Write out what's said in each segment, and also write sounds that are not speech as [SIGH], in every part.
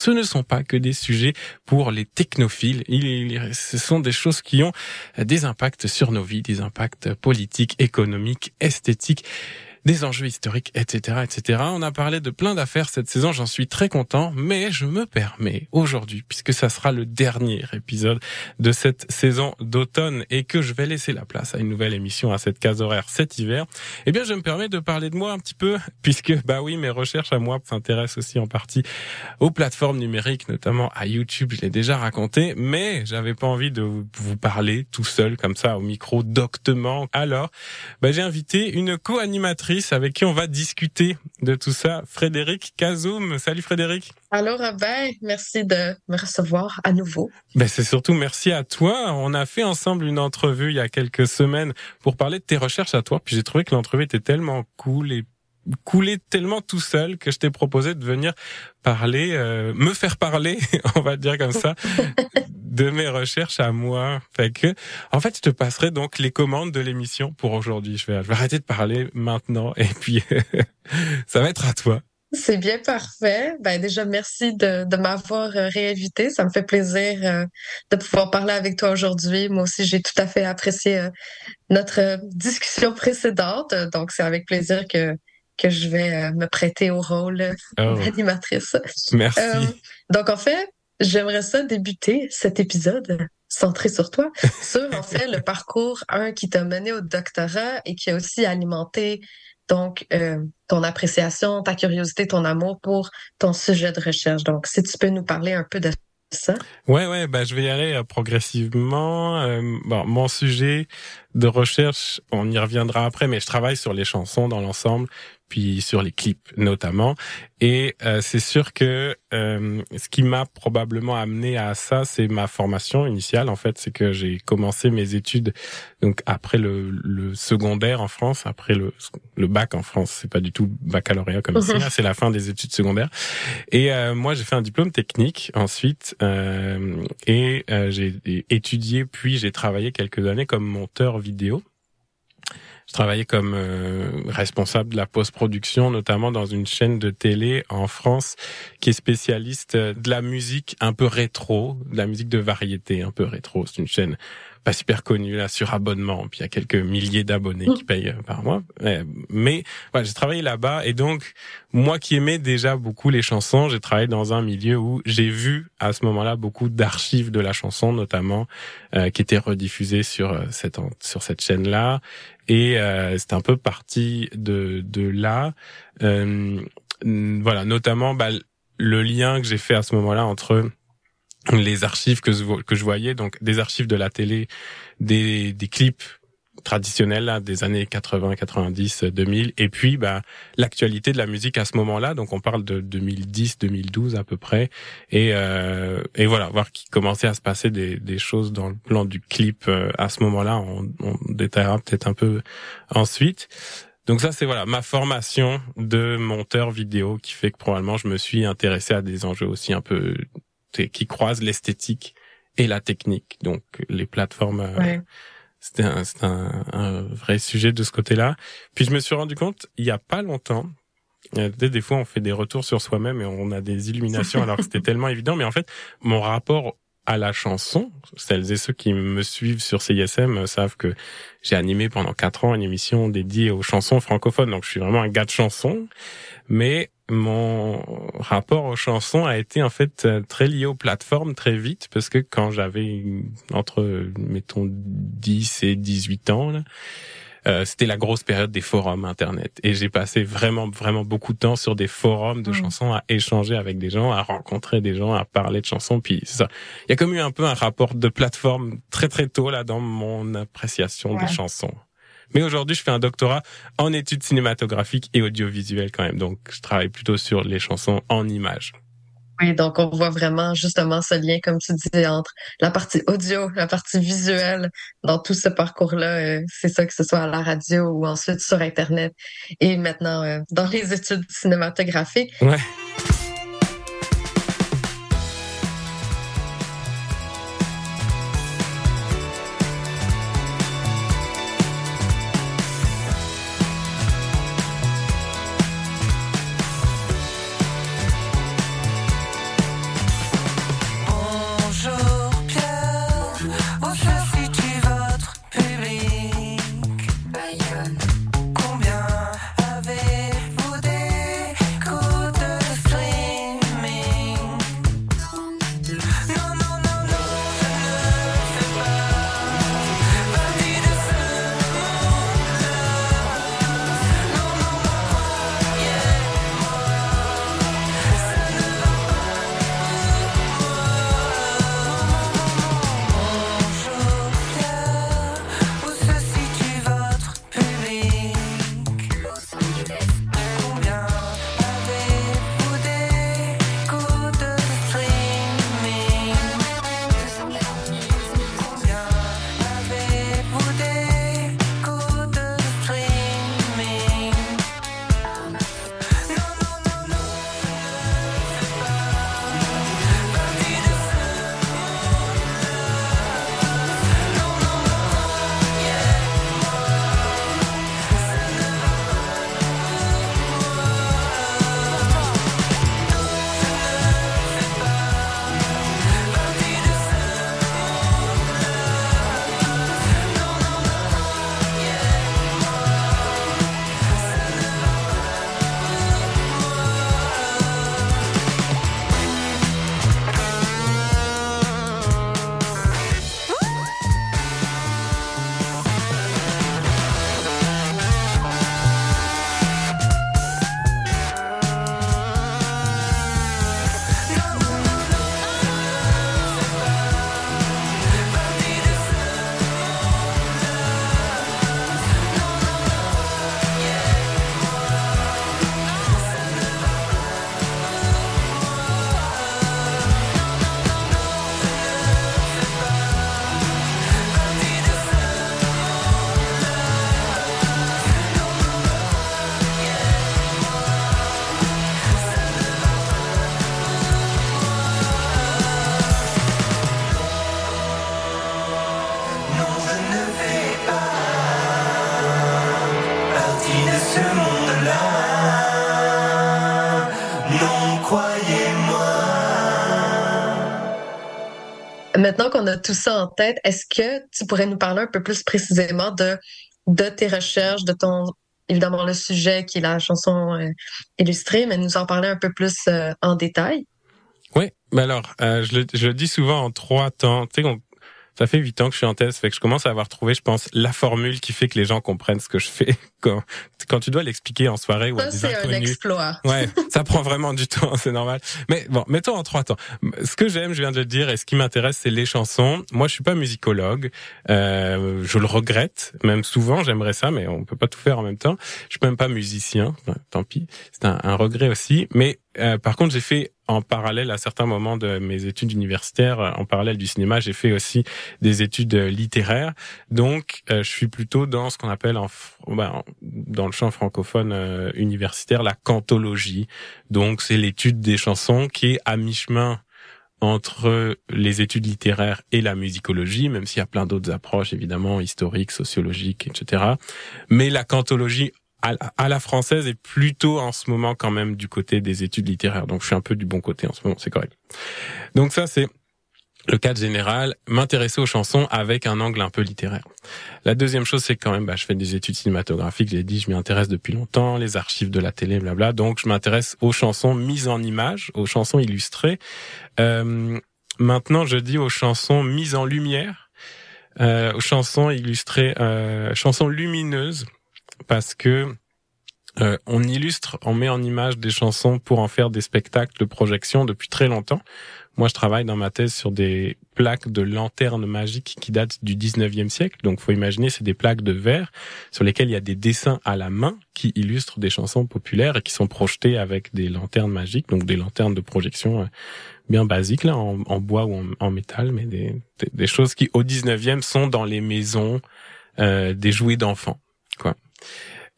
ce ne sont pas que des sujets pour les technophiles. ce sont des choses qui ont des impacts sur nos vies, des impacts politiques, économiques, esthétiques des enjeux historiques, etc., etc. On a parlé de plein d'affaires cette saison, j'en suis très content, mais je me permets aujourd'hui, puisque ça sera le dernier épisode de cette saison d'automne et que je vais laisser la place à une nouvelle émission à cette case horaire cet hiver, eh bien, je me permets de parler de moi un petit peu, [LAUGHS] puisque, bah oui, mes recherches à moi s'intéressent aussi en partie aux plateformes numériques, notamment à YouTube, je l'ai déjà raconté, mais j'avais pas envie de vous parler tout seul comme ça au micro doctement. Alors, bah, j'ai invité une co-animatrice avec qui on va discuter de tout ça. Frédéric Kazoum. Salut Frédéric. Allô Robin, merci de me recevoir à nouveau. Ben c'est surtout merci à toi. On a fait ensemble une entrevue il y a quelques semaines pour parler de tes recherches à toi. Puis j'ai trouvé que l'entrevue était tellement cool et coulé tellement tout seul que je t'ai proposé de venir parler, euh, me faire parler, [LAUGHS] on va dire comme ça, de mes recherches à moi. Fait que, en fait, je te passerai donc les commandes de l'émission pour aujourd'hui. Je vais, arrêter de parler maintenant et puis [LAUGHS] ça va être à toi. C'est bien parfait. Ben déjà merci de, de m'avoir euh, réinvité. Ça me fait plaisir euh, de pouvoir parler avec toi aujourd'hui. Moi aussi, j'ai tout à fait apprécié notre discussion précédente. Donc c'est avec plaisir que que je vais me prêter au rôle oh. d'animatrice. Merci. donc en fait, J'aimerais ça débuter cet épisode centré sur toi, [LAUGHS] sur en fait le parcours un qui t'a mené au doctorat et qui a aussi alimenté donc euh, ton appréciation, ta curiosité, ton amour pour ton sujet de recherche. Donc si tu peux nous parler un peu de ça. Ouais ouais, bah je vais y aller euh, progressivement. Euh, bon, mon sujet de recherche, on y reviendra après, mais je travaille sur les chansons dans l'ensemble puis sur les clips notamment. Et euh, c'est sûr que euh, ce qui m'a probablement amené à ça, c'est ma formation initiale. En fait, c'est que j'ai commencé mes études donc après le, le, secondaire en France, après le, le bac en France. C'est pas du tout baccalauréat comme ici, c'est la fin des études secondaires. Et euh, moi, j'ai fait un diplôme technique ensuite et j'ai étudié puis j'ai travaillé quelques années comme monteur Je travaillais comme euh, responsable de la post-production, notamment dans une chaîne de télé en France qui est spécialiste de la musique un peu rétro, de la musique de variété un peu rétro. C'est une chaîne pas super connu là sur abonnement. Puis il y a quelques milliers d'abonnés qui payent euh, par mois. Mais voilà, j'ai travaillé là-bas et donc moi qui aimais déjà beaucoup les chansons, j'ai travaillé dans un milieu où j'ai vu à ce moment-là beaucoup d'archives de la chanson, notamment euh, qui étaient rediffusées sur euh, cette sur cette chaîne-là. Et euh, c'est un peu parti de de là. Euh, voilà, notamment bah, le lien que j'ai fait à ce moment-là entre les archives que je, voyais, donc des archives de la télé, des, des clips traditionnels là, des années 80, 90, 2000, et puis bah, l'actualité de la musique à ce moment-là. Donc on parle de 2010, 2012 à peu près, et, euh, et voilà, voir qu'il commençait à se passer des, des choses dans le plan du clip euh, à ce moment-là. On, on détaillera peut-être un peu ensuite. Donc ça c'est voilà ma formation de monteur vidéo qui fait que probablement je me suis intéressé à des enjeux aussi un peu qui croise l'esthétique et la technique. Donc les plateformes, euh, c'était un, un, un, vrai sujet de ce côté-là. Puis je me suis rendu compte il y a pas longtemps. Des fois, on fait des retours sur soi-même et on a des illuminations [LAUGHS] alors que c'était tellement évident. Mais en fait, mon rapport à la chanson, celles et ceux qui me suivent sur CISM savent que j'ai animé pendant quatre ans une émission dédiée aux chansons francophones. Donc, je suis vraiment un gars de chansons. Mais mon rapport aux chansons a été en fait euh, très lié aux plateformes très vite parce que quand j'avais entre mettons 10 et 18 ans là, euh, c'était la grosse période des forums internet et j'ai passé vraiment vraiment beaucoup de temps sur des forums de mmh. chansons à échanger avec des gens, à rencontrer des gens, à parler de chansons puis ça. Il y a comme eu un peu un rapport de plateforme très très tôt là dans mon appréciation des chansons. Mais aujourd'hui, je fais un doctorat en études cinématographiques et audiovisuelles quand même. Donc, je travaille plutôt sur les chansons en images. Oui, donc on voit vraiment justement ce lien, comme tu disais, entre la partie audio, la partie visuelle dans tout ce parcours-là. Euh, c'est ça que ce soit à la radio ou ensuite sur Internet et maintenant euh, dans les études cinématographiques. Ouais. Maintenant qu'on a tout ça en tête, est-ce que tu pourrais nous parler un peu plus précisément de, de tes recherches, de ton, évidemment, le sujet qui est la chanson euh, illustrée, mais nous en parler un peu plus euh, en détail? Oui, mais alors, euh, je, le, je le dis souvent en trois temps. Tu sais, ça fait huit ans que je suis en thèse, fait que je commence à avoir trouvé, je pense, la formule qui fait que les gens comprennent ce que je fais [LAUGHS] quand quand tu dois l'expliquer en soirée ou à des inconnus. c'est un exploit. Ouais, ça prend vraiment du temps, [LAUGHS] c'est normal. Mais bon, mettons en trois temps. Ce que j'aime, je viens de le dire, et ce qui m'intéresse, c'est les chansons. Moi, je suis pas musicologue. Euh, je le regrette, même souvent, j'aimerais ça, mais on peut pas tout faire en même temps. Je suis même pas musicien, tant pis. C'est un, un regret aussi. Mais euh, par contre, j'ai fait en parallèle à certains moments de mes études universitaires, en parallèle du cinéma, j'ai fait aussi des études littéraires. Donc, euh, je suis plutôt dans ce qu'on appelle en, ben, dans le champ francophone euh, universitaire la cantologie. Donc, c'est l'étude des chansons qui est à mi-chemin entre les études littéraires et la musicologie, même s'il y a plein d'autres approches, évidemment, historiques, sociologiques, etc. Mais la cantologie à la française est plutôt en ce moment quand même du côté des études littéraires. Donc je suis un peu du bon côté en ce moment, c'est correct. Donc ça c'est le cadre général, m'intéresser aux chansons avec un angle un peu littéraire. La deuxième chose, c'est quand même, bah, je fais des études cinématographiques, j'ai dit, je m'y intéresse depuis longtemps, les archives de la télé, blabla. Donc, je m'intéresse aux chansons mises en images, aux chansons illustrées. Euh, maintenant, je dis aux chansons mises en lumière, euh, aux chansons illustrées, euh, chansons lumineuses parce que euh, on illustre, on met en image des chansons pour en faire des spectacles de projection depuis très longtemps. Moi, je travaille dans ma thèse sur des plaques de lanternes magiques qui datent du 19e siècle. Donc, faut imaginer, c'est des plaques de verre sur lesquelles il y a des dessins à la main qui illustrent des chansons populaires et qui sont projetées avec des lanternes magiques, donc des lanternes de projection euh, bien basiques, là, en, bois ou en, métal, mais des, des, choses qui, au 19e, sont dans les maisons euh, des jouets d'enfants, quoi.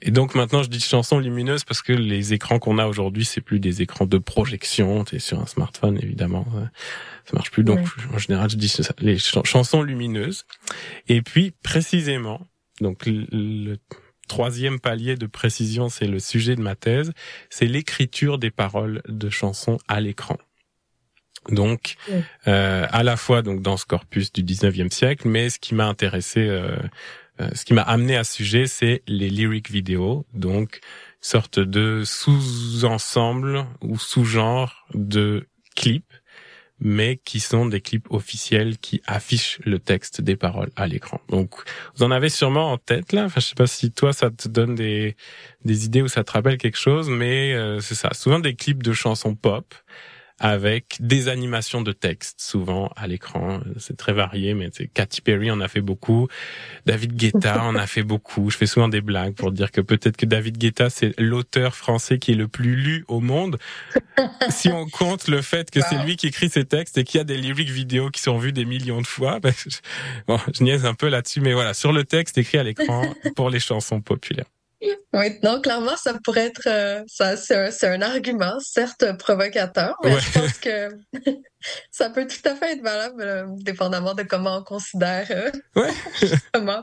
Et donc maintenant, je dis chansons lumineuses parce que les écrans qu'on a aujourd'hui, c'est plus des écrans de projection. es sur un smartphone, évidemment, ça marche plus. Donc en général, je dis les chansons lumineuses. Et puis précisément, donc le, troisième palier de précision, c'est le sujet de ma thèse, c'est l'écriture des paroles de chansons à l'écran. Donc, euh, à la fois donc dans ce corpus du 19e siècle, mais ce qui m'a intéressé euh, ce qui m'a amené à ce sujet, c'est les lyric vidéos, donc sorte de sous-ensemble ou sous-genre de clips, mais qui sont des clips officiels qui affichent le texte des paroles à l'écran. Donc, vous en avez sûrement en tête là. Enfin, je sais pas si toi ça te donne des des idées ou ça te rappelle quelque chose, mais euh, c'est ça. Souvent des clips de chansons pop avec des animations de texte souvent à l'écran. C'est très varié, mais c'est Katy Perry en a fait beaucoup, David Guetta en a fait beaucoup. Je fais souvent des blagues pour dire que peut-être que David Guetta c'est l'auteur français qui est le plus lu au monde. si on compte le fait que c'est lui qui écrit ses textes et qu'il y a des lyrics vidéo qui sont vus des millions de fois, ben, je, bon, je niaise un peu là-dessus, mais voilà, sur le texte écrit à l'écran pour les chansons populaires. Oui, non, clairement, ça pourrait être, euh, ça, c'est un, c'est un argument, certes provocateur, mais je pense que [LAUGHS] ça peut tout à fait être valable, euh, dépendamment de comment on considère euh, ouais. [LAUGHS]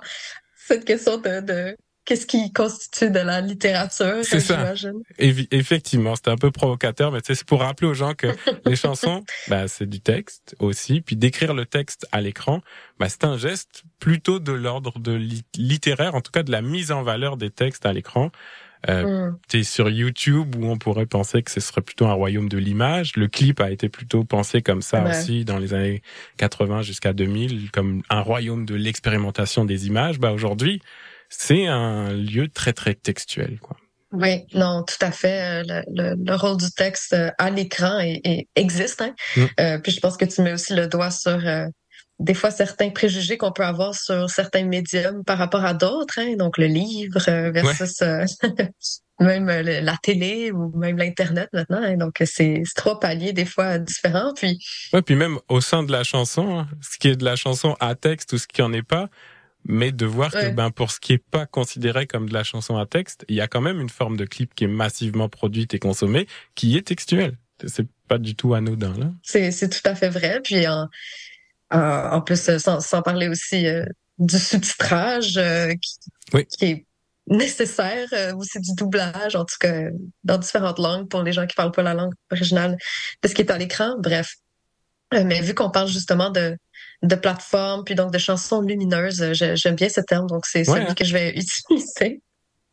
cette question de, de qu'est-ce qui constitue de la littérature, c'est ça. effectivement, c'était un peu provocateur, mais c'est pour rappeler aux gens que [LAUGHS] les chansons, bah, c'est du texte aussi, puis d'écrire le texte à l'écran, bah, c'est un geste plutôt de l'ordre de littéraire, en tout cas de la mise en valeur des textes à l'écran. Euh, mm. T'es sur YouTube où on pourrait penser que ce serait plutôt un royaume de l'image. Le clip a été plutôt pensé comme ça aussi dans les années 80 jusqu'à 2000, comme un royaume de l'expérimentation des images. Bah aujourd'hui, c'est un lieu très très textuel, quoi. Oui, non, tout à fait. Euh, le, le, rôle du texte euh, à l'écran existe. Hein? Mm. Euh, puis je pense que tu mets aussi le doigt sur des fois certains préjugés qu'on peut avoir sur certains médiums par rapport à d'autres. Hein? Donc le livre versus [LAUGHS] même la télé ou même l'internet maintenant. Hein? Donc c'est trois paliers des fois différents. Puis ouais, puis même au sein de la chanson, ce qui est de la chanson à texte ou ce qui en est pas mais de voir que ben pour ce qui est pas considéré comme de la chanson à texte, il y a quand même une forme de clip qui est massivement produite et consommée, qui est textuelle. C'est pas du tout anodin là. C'est c'est tout à fait vrai. Puis en en plus euh, sans, sans parler aussi euh, du sous-titrage euh, qui, qui est nécessaire aussi du doublage en tout cas dans différentes langues pour les gens qui parlent pas la langue originale de ce qui est à l'écran bref mais vu qu'on parle justement de de plateforme, puis donc de chansons lumineuses. J'aime bien ce terme, donc c'est celui hein. que je vais [LAUGHS] utiliser.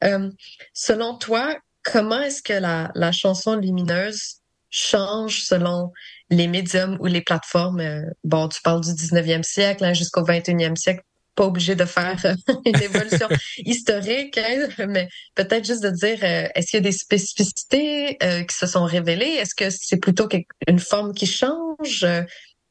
Euh, selon toi, comment est-ce que la, la chanson lumineuse change selon les médiums ou les plateformes? Euh, bon, tu parles du 19e siècle hein, jusqu'au 21e siècle pas obligé de faire euh, [LAUGHS] une évolution [LAUGHS] historique, hein, mais peut-être juste de dire, euh, est-ce qu'il y a des spécificités euh, qui se sont révélées? Est-ce que c'est plutôt une forme qui change?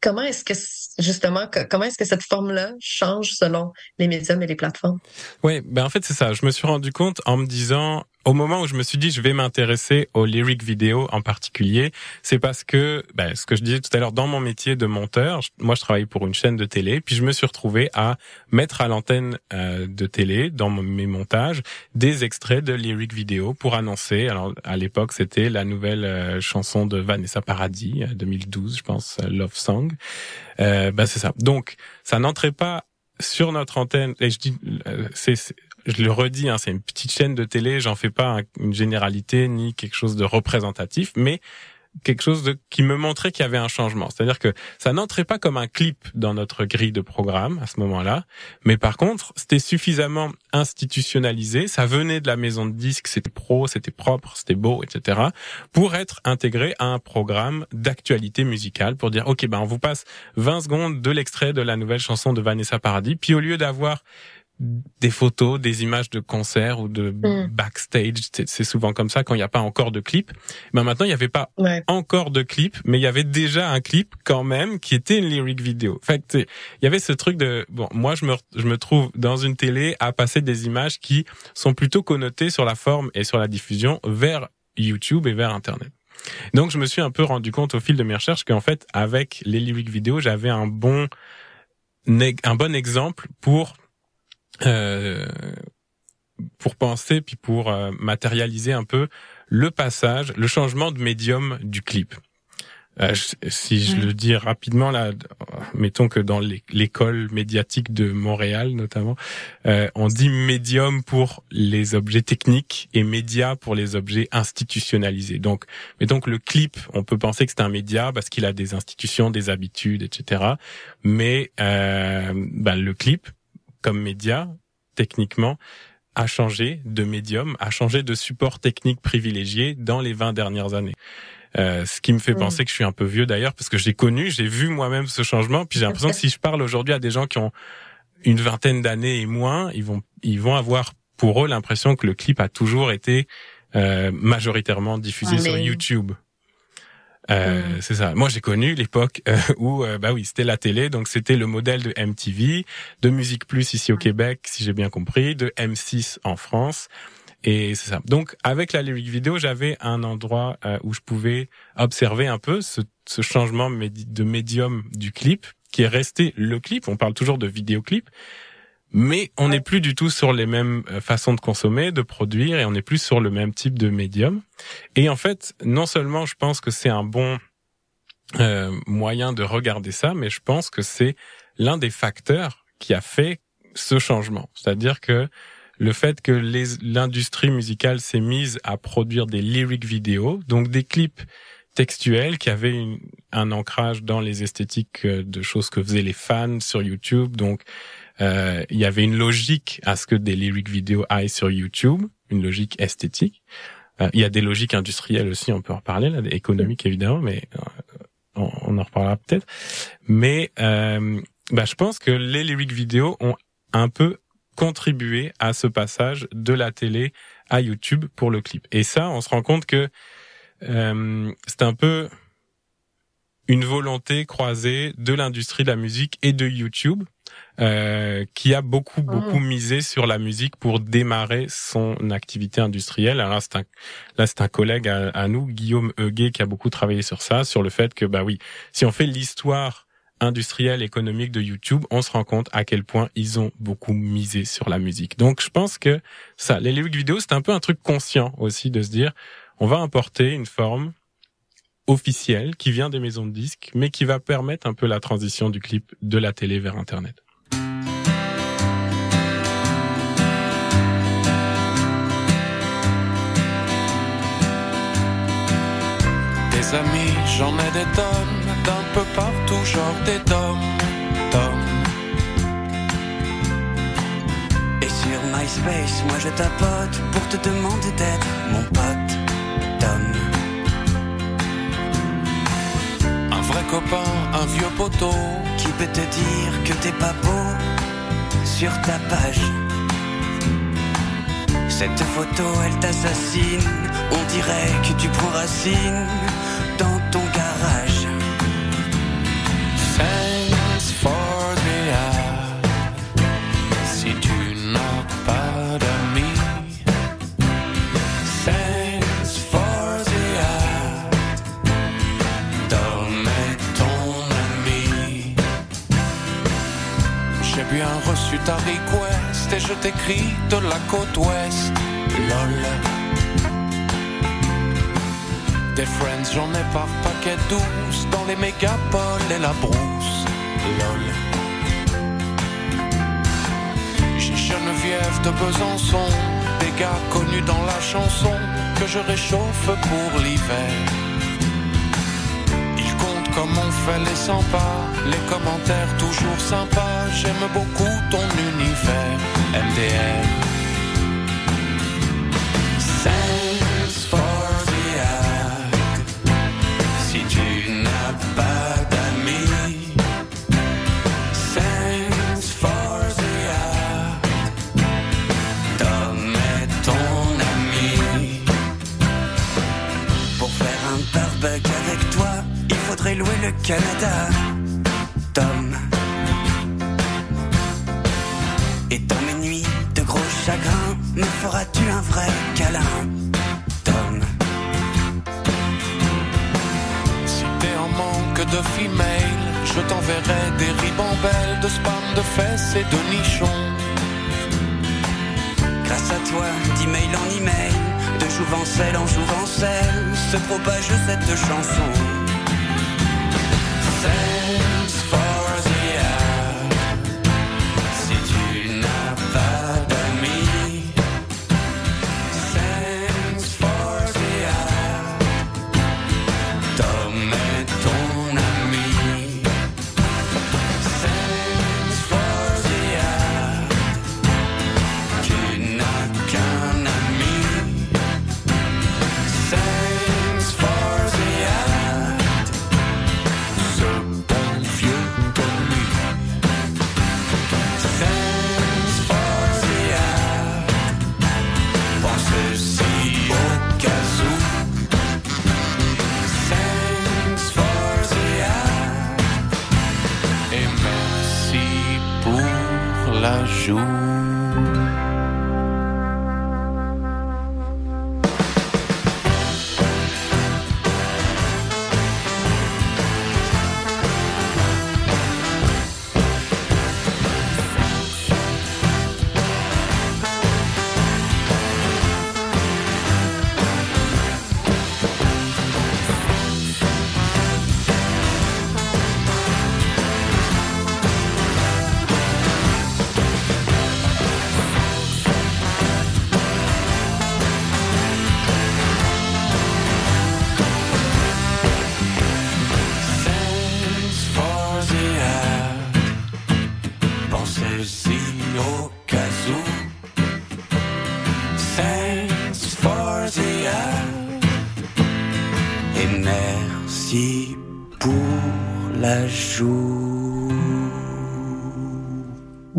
Comment est-ce que justement comment est-ce que cette forme-là change selon les médiums et les plateformes? Oui, ben en fait c'est ça. Je me suis rendu compte en me disant au moment où je me suis dit je vais m'intéresser aux lyric vidéo en particulier, c'est parce que ben, ce que je disais tout à l'heure dans mon métier de monteur, moi je travaille pour une chaîne de télé, puis je me suis retrouvé à mettre à l'antenne euh, de télé dans mes montages des extraits de lyric vidéo pour annoncer. Alors à l'époque c'était la nouvelle euh, chanson de Vanessa Paradis 2012 je pense Love Song. Euh, ben c'est ça. Donc ça n'entrait pas sur notre antenne, et je dis, euh, c'est, je le redis, hein, c'est une petite chaîne de télé, j'en fais pas une généralité ni quelque chose de représentatif, mais quelque chose de, qui me montrait qu'il y avait un changement. C'est-à-dire que ça n'entrait pas comme un clip dans notre grille de programme à ce moment-là, mais par contre, c'était suffisamment institutionnalisé, ça venait de la maison de disques, c'était pro, c'était propre, c'était beau, etc., pour être intégré à un programme d'actualité musicale, pour dire, OK, ben on vous passe 20 secondes de l'extrait de la nouvelle chanson de Vanessa Paradis, puis au lieu d'avoir des photos, des images de concerts ou de mm. backstage. C'est souvent comme ça quand il n'y a pas encore de clip. Ben maintenant, il n'y avait pas encore de clip, mais il y avait déjà un clip quand même qui était une lyric vidéo. Fait, il y avait ce truc de bon, moi je me je me trouve dans une télé à passer des images qui sont plutôt connotées sur la forme et sur la diffusion vers YouTube et vers Internet. Donc je me suis un peu rendu compte au fil de mes recherches qu'en fait avec les lyric vidéo, j'avais un bon un bon exemple pour pour penser puis pour euh, matérialiser un peu le passage, le changement de médium du clip. Euh, si je le dis rapidement là, mettons que dans l'école médiatique de Montréal notamment, euh, on dit médium pour les objets techniques et média pour les objets institutionnalisés. Donc, mettons que le clip, on peut penser que c'est un média parce qu'il a des institutions, des habitudes, etc. Mais euh, bah, le clip, comme média, techniquement, a changé de médium, a changé de support technique privilégié dans les 20 dernières années. Euh, ce qui me fait penser que je suis un peu vieux d'ailleurs, parce que j'ai connu, j'ai vu moi-même ce changement, puis j'ai l'impression que si je parle aujourd'hui à des gens qui ont une vingtaine d'années et moins, ils vont, ils vont avoir pour eux l'impression que le clip a toujours été euh, majoritairement diffusé sur YouTube. Euh, mm. C'est ça. Moi, j'ai connu l'époque euh, où, euh, bah oui, c'était la télé, donc c'était le modèle de MTV, de Musique Plus ici au Québec, si j'ai bien compris, de M6 en France. Et c'est ça. Donc, avec la lyric vidéo, j'avais un endroit où je pouvais observer un peu ce, ce changement de médium du clip, qui est resté le clip. On parle toujours de vidéoclip, mais on n'est plus du tout sur les mêmes euh, façons de consommer, de produire, et on n'est plus sur le même type de médium. Et en fait, non seulement je pense que c'est un bon euh, moyen de regarder ça, mais je pense que c'est l'un des facteurs qui a fait ce changement. C'est-à-dire que le fait que l'industrie musicale s'est mise à produire des lyric vidéos, donc des clips textuels qui avaient un ancrage dans les esthétiques euh, de choses que faisaient les fans sur YouTube, donc euh, il y avait une logique à ce que des lyric vidéos aillent sur YouTube, une logique esthétique. Euh, il y a des logiques industrielles aussi, on peut en reparler, là, économiques évidemment, mais euh, on, en reparlera peut-être. Mais bah, je pense que les lyric vidéos ont un peu contribué à ce passage de la télé à YouTube pour le clip. Et ça, on se rend compte que c'est un peu une volonté croisée de l'industrie de la musique et de YouTube euh, qui a beaucoup ah. beaucoup misé sur la musique pour démarrer son activité industrielle. Alors là, c'est un là c'est un collègue à, nous, Guillaume Huguet, qui a beaucoup travaillé sur ça, sur le fait que bah oui, si on fait l'histoire industrielle économique de YouTube, on se rend compte à quel point ils ont beaucoup misé sur la musique. Donc je pense que ça, les lyrics vidéo, c'est un peu un truc conscient aussi de se dire, on va importer une forme officielle qui vient des maisons de disques, mais qui va permettre un peu la transition du clip de la télé vers Internet. J'en ai des tonnes, d'un peu partout, genre des tomes, tomes. Et sur MySpace, moi je tapote pour te demander d'être mon pote, Tom. Un vrai copain, un vieux poteau, qui peut te dire que t'es pas beau sur ta page. Cette photo, elle t'assassine, on dirait que tu prends racine dans ton garage. Thanks for the. Si tu n'as pas d'amis. Thanks for the est ton ami. J'ai bien reçu ta request et je t'écris de la côte ouest. Lol. Des friends, j'en ai par paquet douce dans les mégapoles et la brousse. Lol. J'ai Geneviève de Besançon, des gars connus dans la chanson que je réchauffe pour l'hiver. Ils comptent comme on fait les 100 pas, les commentaires toujours sympas. J'aime beaucoup ton univers, MDR.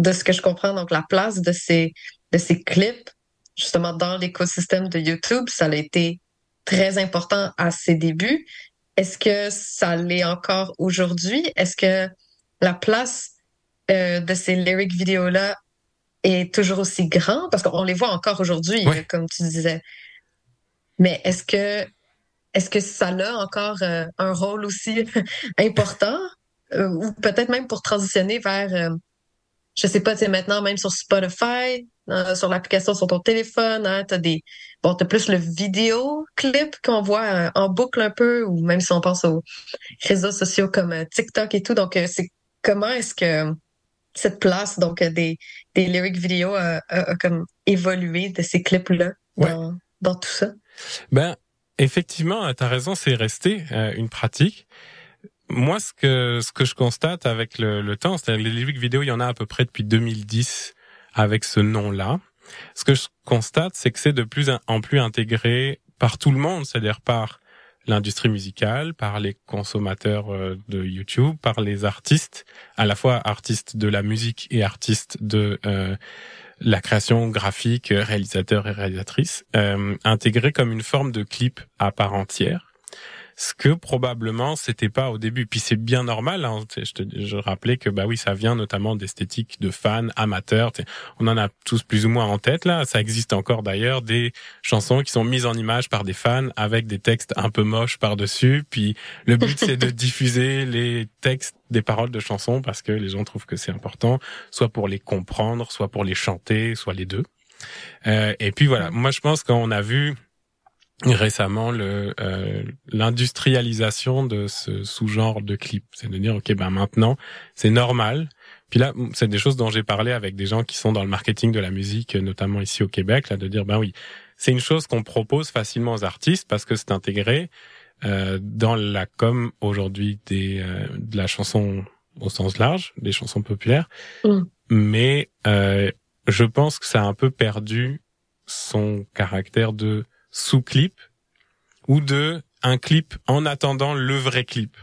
De ce que je comprends, donc la place de ces, de ces clips, justement dans l'écosystème de YouTube, ça a été très important à ses débuts. Est-ce que ça l'est encore aujourd'hui? Est-ce que la place euh, de ces lyric vidéos-là est toujours aussi grande? Parce qu'on les voit encore aujourd'hui, Ouais. comme tu disais. Mais est-ce que est-ce que ça a encore euh, un rôle aussi [LAUGHS] important? Euh, ou peut-être même pour transitionner vers euh, je sais pas, tu sais, maintenant, même sur Spotify, euh, sur l'application sur ton téléphone, hein, t'as des, bon, t'as plus le vidéo clip qu'on voit euh, en boucle un peu, ou même si on pense aux réseaux sociaux comme euh, TikTok et tout. Donc, c'est comment est-ce que cette place, donc, des, des lyric vidéo a, comme évolué de ces clips-là dans, dans tout ça? Ben, effectivement, tu as raison, c'est resté une pratique. Moi, ce que ce que je constate avec le, le temps, c'est-à-dire les lyrics vidéo, il y en a à peu près depuis 2010 avec ce nom-là. Ce que je constate, c'est que c'est de plus en plus intégré par tout le monde, c'est-à-dire par l'industrie musicale, par les consommateurs euh, de YouTube, par les artistes, à la fois artistes de la musique et artistes de euh, la création graphique, réalisateurs et réalisatrices, euh, intégrés comme une forme de clip à part entière ce que probablement c'était pas au début. Puis c'est bien normal. Hein. Je, te, je rappelais que bah oui, ça vient notamment d'esthétique de fans amateurs. On en a tous plus ou moins en tête là. Ça existe encore d'ailleurs des chansons qui sont mises en image par des fans avec des textes un peu moches par dessus. Puis le but c'est de [LAUGHS] diffuser les textes des paroles de chansons parce que les gens trouvent que c'est important, soit pour les comprendre, soit pour les chanter, soit les deux. Euh, et puis voilà, moi je pense qu'on a vu récemment le euh, l'industrialisation de ce sous-genre de clip, c'est de dire ok ben maintenant c'est normal. Puis là c'est des choses dont j'ai parlé avec des gens qui sont dans le marketing de la musique, notamment ici au Québec, là de dire ben oui c'est une chose qu'on propose facilement aux artistes parce que c'est intégré euh, dans la com aujourd'hui des euh, de la chanson au sens large, des chansons populaires, mm. mais euh, je pense que ça a un peu perdu son caractère de sous-clip ou de un clip en attendant le vrai clip.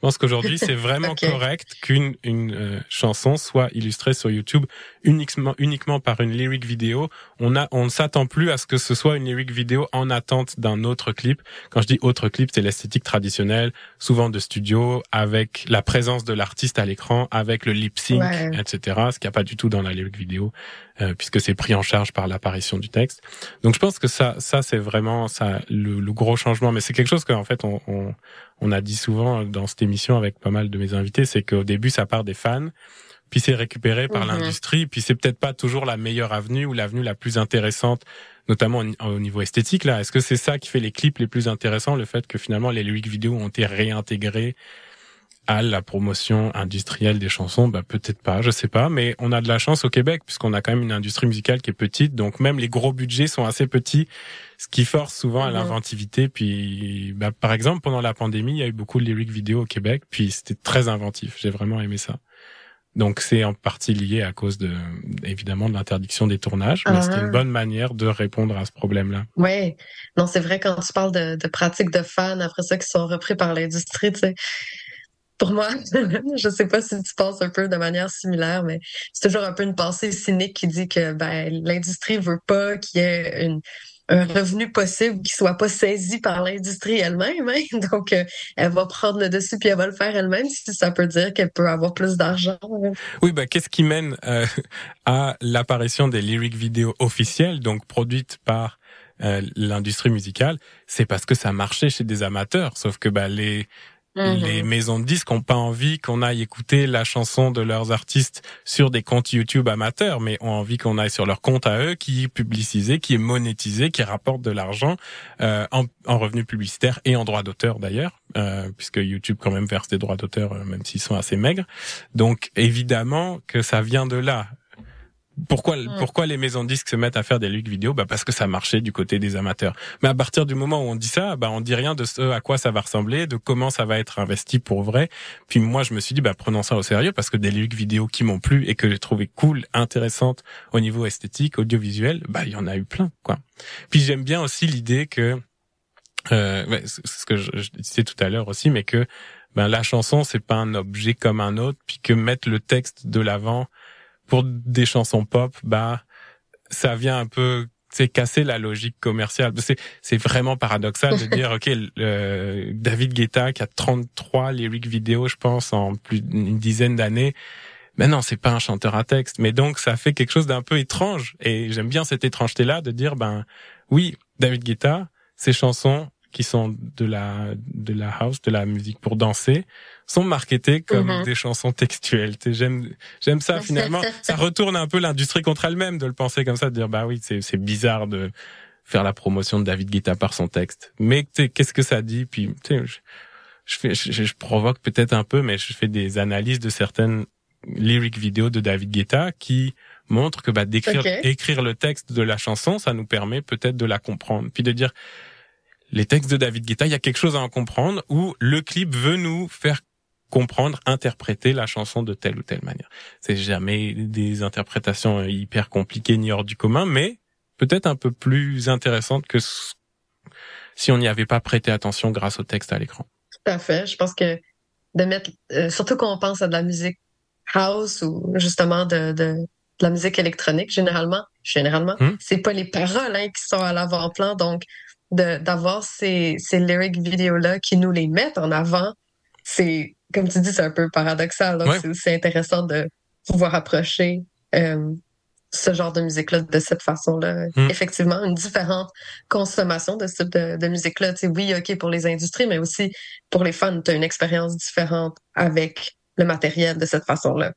Je pense qu'aujourd'hui, c'est [LAUGHS] vraiment correct qu'une une, euh, chanson soit illustrée sur YouTube uniquement uniquement par une lyric vidéo. On a on ne s'attend plus à ce que ce soit une lyric vidéo en attente d'un autre clip. Quand je dis autre clip, c'est l'esthétique traditionnelle, souvent de studio, avec la présence de l'artiste à l'écran, avec le lip sync, etc. Ce qu'il n'y a pas du tout dans la lyric vidéo, euh, puisque c'est pris en charge par l'apparition du texte. Donc je pense que ça ça c'est vraiment ça le, le, gros changement. Mais c'est quelque chose qu'en fait on, on on a dit souvent dans cette émission avec pas mal de mes invités, c'est qu'au début ça part des fans, puis c'est récupéré par mhm. l'industrie, puis c'est peut-être pas toujours la meilleure avenue ou l'avenue la plus intéressante, notamment au niveau esthétique là. Est-ce que c'est ça qui fait les clips les plus intéressants, le fait que finalement les lyrics vidéo ont été réintégrés à la promotion industrielle des chansons, bah peut-être pas, je sais pas, mais on a de la chance au Québec puisqu'on a quand même une industrie musicale qui est petite, donc même les gros budgets sont assez petits, ce qui force souvent à mhm. l'inventivité. Puis, bah, par exemple, pendant la pandémie, il y a eu beaucoup de lyrics vidéo au Québec, puis c'était très inventif. J'ai vraiment aimé ça. Donc c'est en partie lié à cause de évidemment de l'interdiction des tournages, mais c'était une ah. bonne manière de répondre à ce problème-là. Oui, non c'est vrai quand tu parles de, de pratiques de fans après ça qui sont repris par l'industrie, tu sais, pour moi, [LAUGHS] je sais pas si tu penses un peu de manière similaire, mais c'est toujours un peu une pensée cynique qui dit que ben, l'industrie veut pas qu'il y ait une, un revenu possible qui soit pas saisi par l'industrie elle-même. Hein. [LAUGHS] Donc, euh, elle va prendre le dessus puis elle va le faire elle-même si ça peut dire qu'elle peut avoir plus d'argent. Oui, ben qu'est-ce qui mène euh, [LAUGHS] à l'apparition des lyrics vidéo officielles, donc produites par euh, l'industrie musicale, c'est parce que ça marchait chez des amateurs. Sauf que bah, les les mhm. maisons de disques ont pas envie qu'on aille écouter la chanson de leurs artistes sur des comptes YouTube amateurs, mais ont envie qu'on aille sur leur compte à eux, qui est publicisé, qui est monétisé, qui rapporte de l'argent euh, en, en revenus publicitaires et en droits d'auteur d'ailleurs, euh, puisque YouTube quand même verse des droits d'auteur, euh, même s'ils sont assez maigres. Donc évidemment que ça vient de là. Pourquoi, pourquoi les maisons de disques se mettent à faire des lyrics vidéo? Bah Parce que ça marchait du côté des amateurs. Mais à partir du moment où on dit ça, bah on dit rien de ce à quoi ça va ressembler, de comment ça va être investi pour vrai. Puis moi, je me suis dit, bah prenons ça au sérieux parce que des lyrics vidéo qui m'ont plu et que j'ai trouvé cool, intéressantes au niveau esthétique, audiovisuel, bah il y en a eu plein, quoi. Puis j'aime bien aussi l'idée que, euh, c'est ce que je, je disais tout à l'heure aussi, mais que ben la chanson c'est pas un objet comme un autre, puis que mettre le texte de l'avant pour des chansons pop, bah ça vient un peu c'est casser la logique commerciale. C'est c'est vraiment paradoxal de dire [LAUGHS] ok David Guetta qui a 33 lyrics vidéo je pense en plus d'une dizaine d'années. Mais non, c'est pas un chanteur à texte. Mais donc ça fait quelque chose d'un peu étrange et j'aime bien cette étrangeté là de dire ben oui, David Guetta, ses chansons qui sont de la de la house, de la musique pour danser, sont marketées comme mhm. des chansons textuelles. J'aime j'aime ça finalement. [LAUGHS] ça retourne un peu l'industrie contre elle-même de le penser comme ça, de dire bah oui c'est c'est bizarre de faire la promotion de David Guetta par son texte. Mais qu'est-ce que ça dit? Puis je, je, fais, je, provoque peut-être un peu, mais je fais des analyses de certaines lyric vidéos de David Guetta qui montrent que bah, d'écrire écrire le texte de la chanson, ça nous permet peut-être de la comprendre, puis de dire les textes de David Guetta, il y a quelque chose à en comprendre où le clip veut nous faire comprendre, interpréter la chanson de telle ou telle manière. C'est jamais des interprétations hyper compliquées ni hors du commun, mais peut-être un peu plus intéressantes que si on n'y avait pas prêté attention grâce au texte à l'écran. Tout à fait. Je pense que de mettre, euh, surtout quand on pense à de la musique house ou justement de, de, la musique électronique, généralement, généralement, hmm? c'est pas les paroles hein, qui sont à l'avant-plan, donc d'avoir ces, ces lyric vidéos là qui nous les mettent en avant, c'est comme tu dis, c'est un peu paradoxal. Donc, c'est intéressant de pouvoir approcher euh, ce genre de musique-là de cette façon-là. Hmm. Effectivement, une différente consommation de ce type de, musique-là. Tu sais, oui, OK, pour les industries, mais aussi pour les fans, tu as une expérience différente avec le matériel de cette façon-là.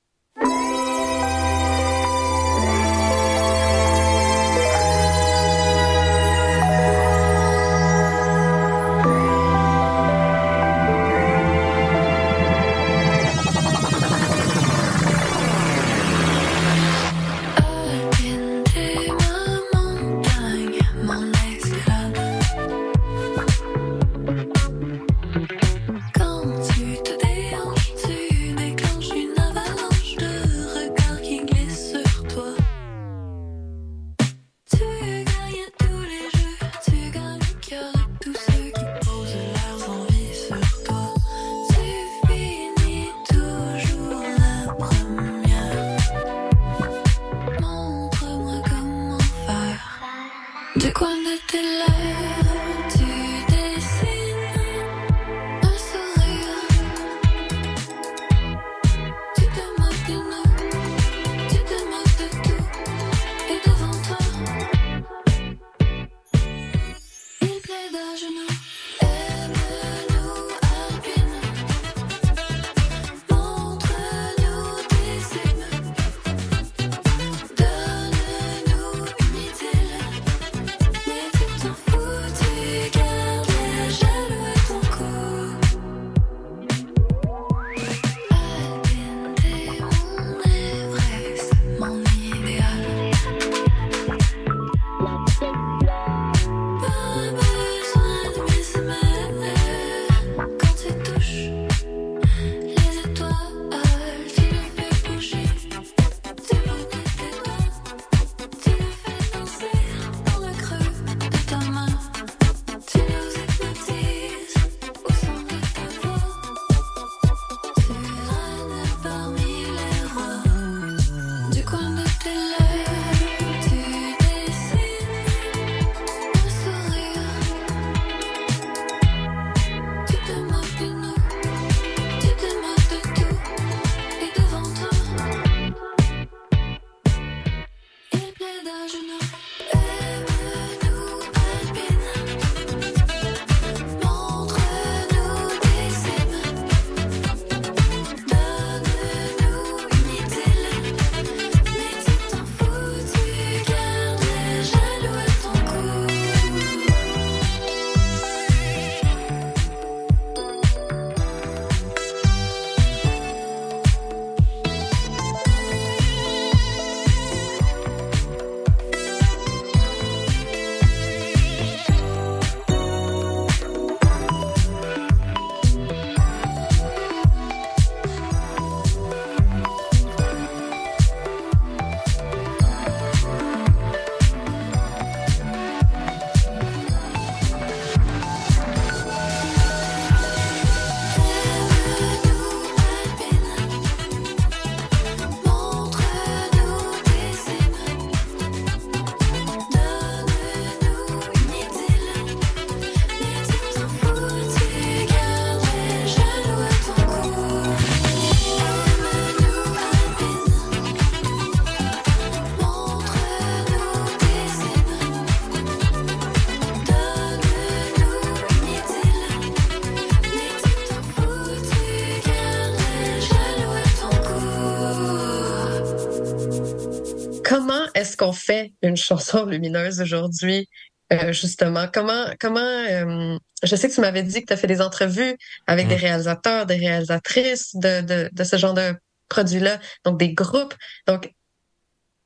Qu'on fait une chanson lumineuse aujourd'hui? Euh, justement, comment, comment, euh, je sais que tu m'avais dit que tu as fait des entrevues avec des réalisateurs, des réalisatrices de, de, de ce genre de produits-là, donc des groupes. Donc,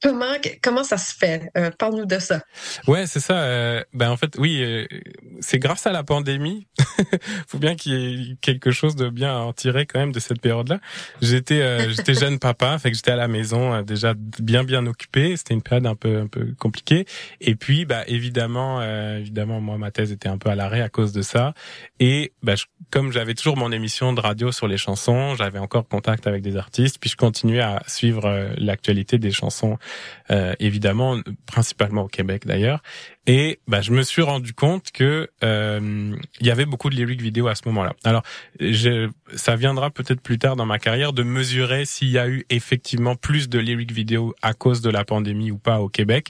Comment, comment ça se fait? Euh, Parle-nous de ça. Ouais, c'est ça. Euh, ben en fait, oui, euh, c'est grâce à la pandémie. [LAUGHS] faut bien qu'il y ait quelque chose de bien à en tirer quand même de cette période-là. J'étais euh, j'étais [LAUGHS] jeune papa, fait que j'étais à la maison euh, déjà bien bien occupé. C'était une période un peu un peu compliquée. Et puis, bah évidemment, évidemment, moi ma thèse était un peu à l'arrêt à cause de ça. Et bah, comme j'avais toujours mon émission de radio sur les chansons, j'avais encore contact avec des artistes. Puis je continuais à suivre l'actualité des chansons euh, évidemment, principalement au Québec d'ailleurs. Et bah, je me suis rendu compte que euh, il y avait beaucoup de lyrics vidéo à ce moment-là. Alors, je, ça viendra peut-être plus tard dans ma carrière de mesurer s'il y a eu effectivement plus de lyrics vidéo à cause de la pandémie ou pas au Québec.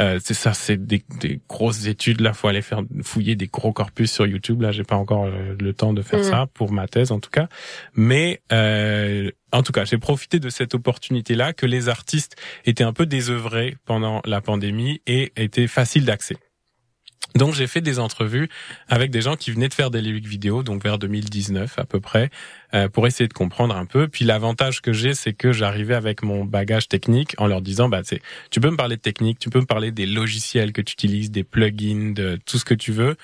Euh, c'est ça, c'est des, des, grosses études. Là, faut aller faire fouiller des gros corpus sur YouTube. Là, j'ai pas encore euh, le temps de faire mm. ça pour ma thèse, en tout cas. Mais euh, en tout cas, j'ai profité de cette opportunité-là que les artistes étaient un peu désœuvrés pendant la pandémie et étaient faciles d'accès. Donc j'ai fait des entrevues avec des gens qui venaient de faire des lyrics vidéo, donc vers 2019 à peu près, euh, pour essayer de comprendre un peu. Puis l'avantage que j'ai, c'est que j'arrivais avec mon bagage technique en leur disant, bah tu peux me parler de technique, tu peux me parler des logiciels que tu utilises, des plugins, de tout ce que tu veux.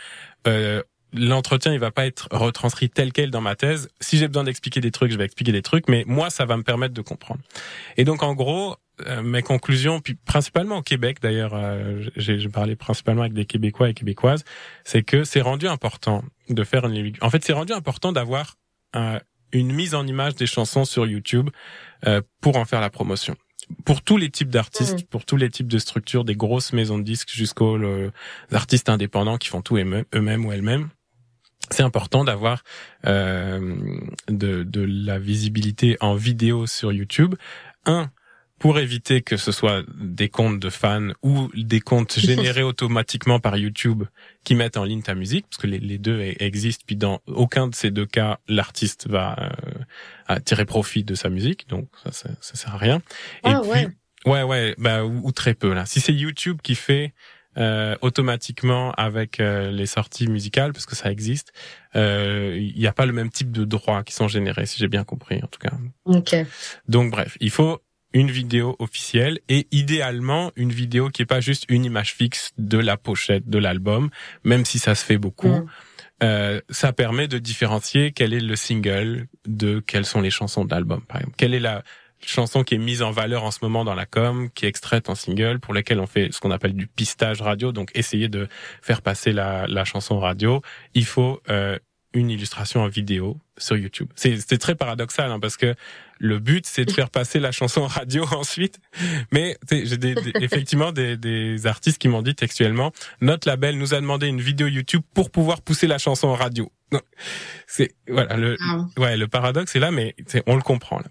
Euh, l'entretien il va pas être retranscrit tel quel dans ma thèse. Si j'ai besoin d'expliquer des trucs, je vais expliquer des trucs, mais moi ça va me permettre de comprendre. Et donc en gros, euh, mes conclusions, puis principalement au Québec d'ailleurs, euh, j'ai parlé principalement avec des Québécois et Québécoises, c'est que c'est rendu important de faire une En fait, c'est rendu important d'avoir une mise en image des chansons sur YouTube euh, pour en faire la promotion pour tous les types d'artistes, mmh. pour tous les types de structures, des grosses maisons de disques jusqu'aux artistes indépendants qui font tout eux-mêmes ou elles-mêmes c'est important d'avoir euh, de, de la visibilité en vidéo sur YouTube. Un, pour éviter que ce soit des comptes de fans ou des comptes [LAUGHS] générés automatiquement par YouTube qui mettent en ligne ta musique, parce que les, les deux e-, existent, puis dans aucun de ces deux cas, l'artiste va euh, tirer profit de sa musique, donc ça, ça, ça sert à rien. Et ah, puis, ouais. ouais, ouais, bah ou, ou, très peu là. Si c'est YouTube qui fait euh, automatiquement avec euh, les sorties musicales, parce que ça existe. Il euh, n'y a pas le même type de droits qui sont générés, si j'ai bien compris en tout cas. Ok. Donc bref, il faut une vidéo officielle et idéalement une vidéo qui est pas juste une image fixe de la pochette de l'album, même si ça se fait beaucoup. Mm. Euh, ça permet de différencier quel est le single de quelles sont les chansons de l'album, par exemple. Quelle est la, chanson qui est mise en valeur en ce moment dans la com, qui est extraite en single, pour laquelle on fait ce qu'on appelle du pistage radio, donc essayer de faire passer la, la chanson radio. Il faut euh, une illustration en vidéo sur YouTube. C'est très paradoxal hein, parce que le but c'est de faire passer la chanson radio [LAUGHS] ensuite. Mais j'ai des, effectivement des, des, artistes qui m'ont dit textuellement notre label nous a demandé une vidéo YouTube pour pouvoir pousser la chanson en radio. C'est voilà le ah. ouais le paradoxe est là, mais on le comprend là.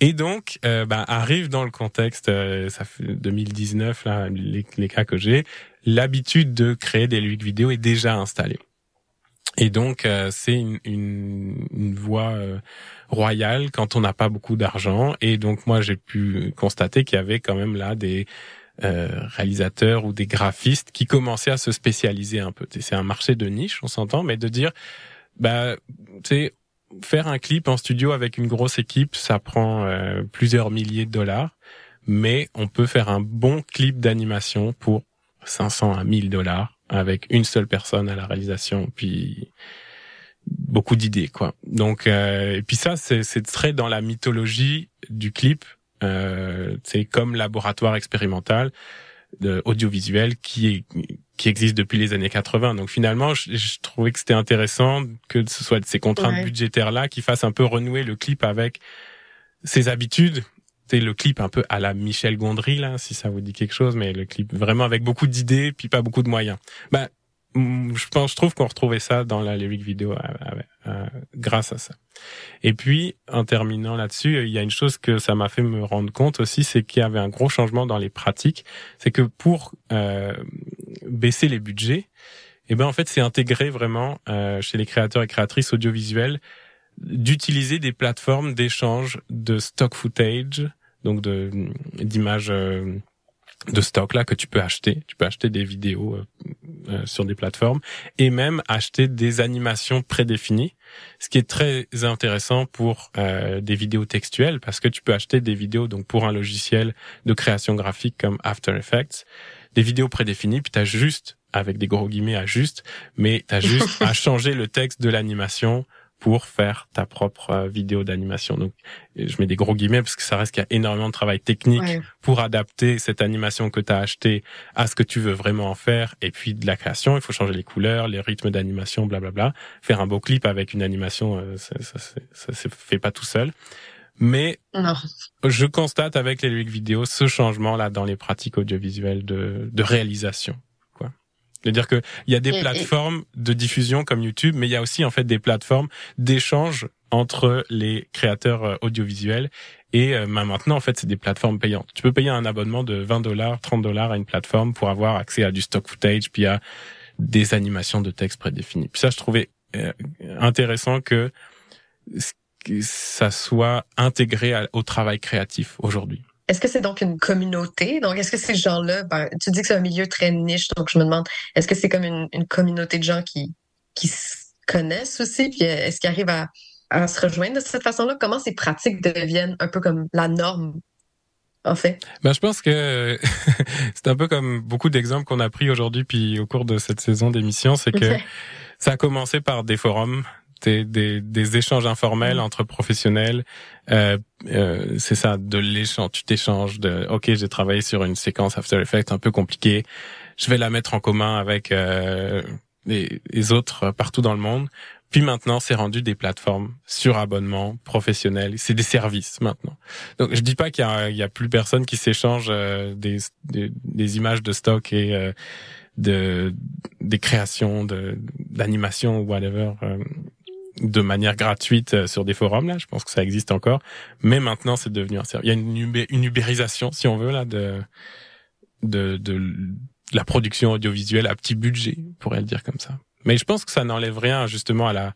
Et donc, euh, bah, arrive dans le contexte, euh, ça fait 2019 là, les, cas que j'ai, l'habitude de créer des lyrics vidéo est déjà installée. Et donc, euh, c'est une, une, une, voie euh, royale quand on n'a pas beaucoup d'argent. Et donc, moi, j'ai pu constater qu'il y avait quand même là des réalisateurs ou des graphistes qui commençaient à se spécialiser un peu. C'est un marché de niche, on s'entend, mais de dire, bah, tu sais, faire un clip en studio avec une grosse équipe, ça prend euh, plusieurs milliers de dollars, mais on peut faire un bon clip d'animation pour 500 à 1000 dollars avec une seule personne à la réalisation, puis beaucoup d'idées quoi. Donc euh, et puis ça c'est très dans la mythologie du clip. Euh, c'est comme laboratoire expérimental de audiovisuel qui est qui existe depuis les années 80. Donc finalement, je, je trouvais que c'était intéressant que ce soit ces contraintes budgétaires là qui fassent un peu renouer le clip avec ses habitudes. C'est le clip un peu à la Michel Gondry là, si ça vous dit quelque chose, mais le clip vraiment avec beaucoup d'idées puis pas beaucoup de moyens. Bah je pense, je trouve qu'on retrouvait ça dans la lyric vidéo euh, euh, euh, grâce à ça. Et puis, en terminant là-dessus, il y a une chose que ça m'a fait me rendre compte aussi, c'est qu'il y avait un gros changement dans les pratiques. C'est que pour baisser les budgets, eh ben en fait, c'est intégré vraiment chez les créateurs et créatrices audiovisuelles d'utiliser des plateformes d'échange de stock footage, donc de d'images de stock là que tu peux acheter. Tu peux acheter des vidéos euh, euh, sur des plateformes et même acheter des animations prédéfinies, ce qui est très intéressant pour euh, des vidéos textuelles parce que tu peux acheter des vidéos donc pour un logiciel de création graphique comme After Effects, des vidéos prédéfinies puis tu as juste avec des gros guillemets à juste, mais tu as juste [LAUGHS] à changer le texte de l'animation pour faire ta propre euh, vidéo d'animation. Donc, je mets des gros guillemets parce que ça reste qu'il y a énormément de travail technique pour adapter cette animation que tu as achetée à ce que tu veux vraiment en faire. Et puis de la création, il faut changer les couleurs, les rythmes d'animation, blablabla. Faire un beau clip avec une animation, euh, ça, ça, ça, se fait pas tout seul. Mais je constate avec les vidéo ce changement-là dans les pratiques audiovisuelles de, de réalisation. C'est-à-dire qu'il y a des plateformes de diffusion comme YouTube, mais il y a aussi en fait des plateformes d'échange entre les créateurs euh, audiovisuels et euh, maintenant en fait c'est des plateformes payantes. Tu peux payer un abonnement de 20 dollars, 30 dollars à une plateforme pour avoir accès à du stock footage puis à des animations de texte prédéfinies. Puis ça je trouvais euh, intéressant que ça soit intégré au travail créatif aujourd'hui. Est-ce que c'est donc une communauté? Donc, est-ce que ces gens-là, ben, tu dis que c'est un milieu très niche, donc je me demande, est-ce que c'est comme une, une, communauté de gens qui, qui se connaissent aussi, puis est-ce qu'ils arrivent à, à se rejoindre de cette façon-là? Comment ces pratiques deviennent un peu comme la norme en fait? Ben, je pense que [LAUGHS] c'est un peu comme beaucoup d'exemples qu'on a pris aujourd'hui puis au cours de cette saison d'émission, c'est que ça a commencé par des forums, des, des, des échanges informels mm. entre professionnels. Euh, euh, c'est ça, de l'échange. Tu t'échanges de, ok, j'ai travaillé sur une séquence After Effects un peu compliquée. Je vais la mettre en commun avec euh, les, les, autres partout dans le monde. Puis maintenant, c'est rendu des plateformes sur abonnement professionnels. C'est des services maintenant. Donc, je dis pas qu'il y y a plus personne qui s'échange euh, des, des, des, images de stock et euh, de des créations de d'animation ou whatever euh, de manière gratuite euh, sur des forums là. Je pense que ça existe encore, mais maintenant c'est devenu un service. Il y a une, une ubérisation, si on veut là, de, de de la production audiovisuelle à petit budget, pourrait le dire comme ça. Mais je pense que ça n'enlève rien justement à la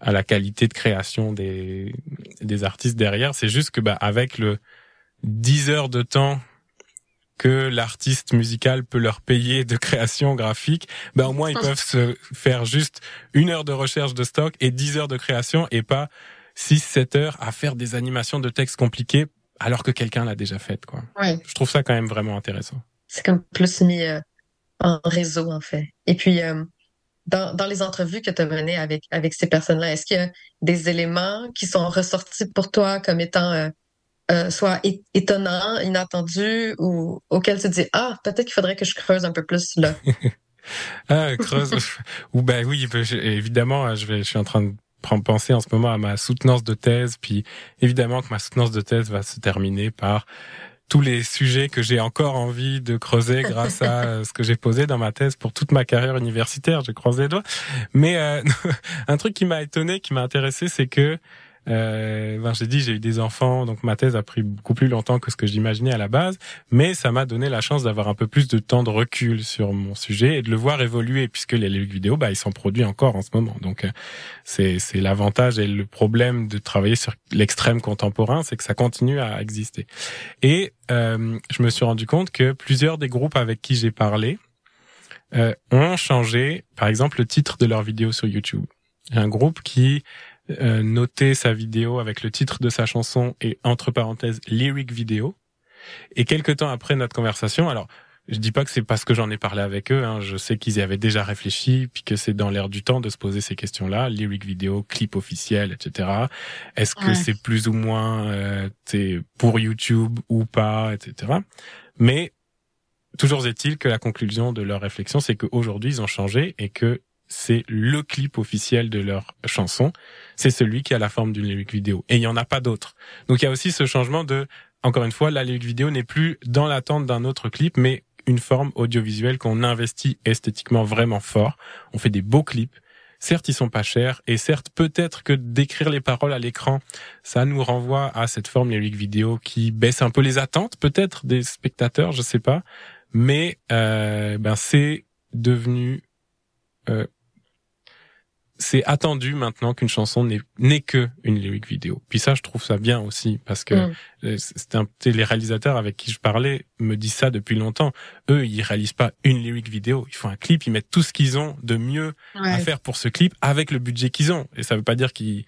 à la qualité de création des des artistes derrière. C'est juste que bah avec le 10 heures de temps que l'artiste musical peut leur payer de création graphique, ben au moins ils peuvent se faire juste une heure de recherche de stock et dix heures de création et pas six, sept heures à faire des animations de texte compliquées alors que quelqu'un l'a déjà fait quoi. Ouais. Je trouve ça quand même vraiment intéressant. C'est comme plus mis euh, en réseau en fait. Et puis euh, dans, dans les entrevues que tu as menées avec avec ces personnes-là, est-ce qu'il y a des éléments qui sont ressortis pour toi comme étant euh, euh, soit étonnant, inattendu ou auquel tu dis ah peut-être qu'il faudrait que je creuse un peu plus là. [LAUGHS] ah creuse [LAUGHS] ou ben oui évidemment je vais je suis en train de penser en ce moment à ma soutenance de thèse puis évidemment que ma soutenance de thèse va se terminer par tous les sujets que j'ai encore envie de creuser grâce à euh, ce que j'ai posé dans ma thèse pour toute ma carrière universitaire. Je croise les doigts. Mais euh, [LAUGHS] un truc qui m'a étonné, qui m'a intéressé, c'est que euh, ben, j'ai dit, j'ai eu des enfants, donc ma thèse a pris beaucoup plus longtemps que ce que j'imaginais à la base, mais ça m'a donné la chance d'avoir un peu plus de temps de recul sur mon sujet et de le voir évoluer, puisque les livres vidéo, bah, ils sont produits encore en ce moment. Donc, euh, c'est, c'est l'avantage et le problème de travailler sur l'extrême contemporain, c'est que ça continue à exister. Et euh, je me suis rendu compte que plusieurs des groupes avec qui j'ai parlé euh, ont changé, par exemple, le titre de leur vidéo sur YouTube. Un groupe qui euh, noter sa vidéo avec le titre de sa chanson et entre parenthèses lyric vidéo. Et quelques temps après notre conversation, alors je dis pas que c'est parce que j'en ai parlé avec eux, hein, je sais qu'ils y avaient déjà réfléchi, puis que c'est dans l'air du temps de se poser ces questions-là, lyric vidéo, clip officiel, etc. Est-ce que c'est plus ou moins euh, pour YouTube ou pas, etc. Mais toujours est-il que la conclusion de leur réflexion, c'est qu'aujourd'hui ils ont changé et que c'est le clip officiel de leur chanson. C'est celui qui a la forme d'une lyric vidéo. Et il n'y en a pas d'autres. Donc il y a aussi ce changement de, encore une fois, la lyric vidéo n'est plus dans l'attente d'un autre clip, mais une forme audiovisuelle qu'on investit esthétiquement vraiment fort. On fait des beaux clips. Certes, ils sont pas chers, et certes, peut-être que d'écrire les paroles à l'écran, ça nous renvoie à cette forme lyric vidéo qui baisse un peu les attentes, peut-être des spectateurs, je sais pas. Mais euh, ben c'est devenu euh, c'est attendu maintenant qu'une chanson n'est que une lyric vidéo. Puis ça, je trouve ça bien aussi parce que mm. euh, c'est un les réalisateurs avec qui je parlais me disent ça depuis longtemps. Eux, ils réalisent pas une lyric vidéo, ils font un clip, ils mettent tout ce qu'ils ont de mieux à faire pour ce clip avec le budget qu'ils ont. Et ça veut pas dire qu'ils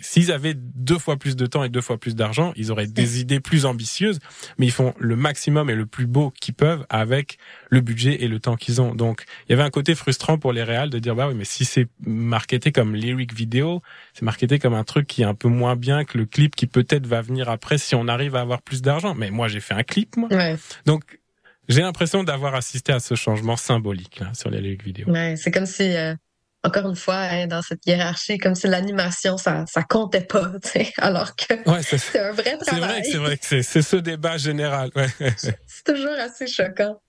S'ils avaient deux fois plus de temps et deux fois plus d'argent, ils auraient des idées plus ambitieuses, mais ils font le maximum et le plus beau qu'ils peuvent avec le budget et le temps qu'ils ont. Donc, il y avait un côté frustrant pour les réals de dire, bah oui, mais si c'est marketé comme lyric vidéo, c'est marketé comme un truc qui est un peu moins bien que le clip qui peut-être va venir après si on arrive à avoir plus d'argent. Mais moi, j'ai fait un clip, moi. Donc, j'ai l'impression d'avoir assisté à ce changement symbolique là, sur les lyric vidéo. Ouais, c'est comme si euh, encore une fois, hein, dans cette hiérarchie, comme si l'animation, ça, ça comptait pas, [LAUGHS] alors que c'est un vrai travail. C'est vrai, c'est vrai que c'est ce débat général. Ouais. [LAUGHS] c'est toujours assez choquant.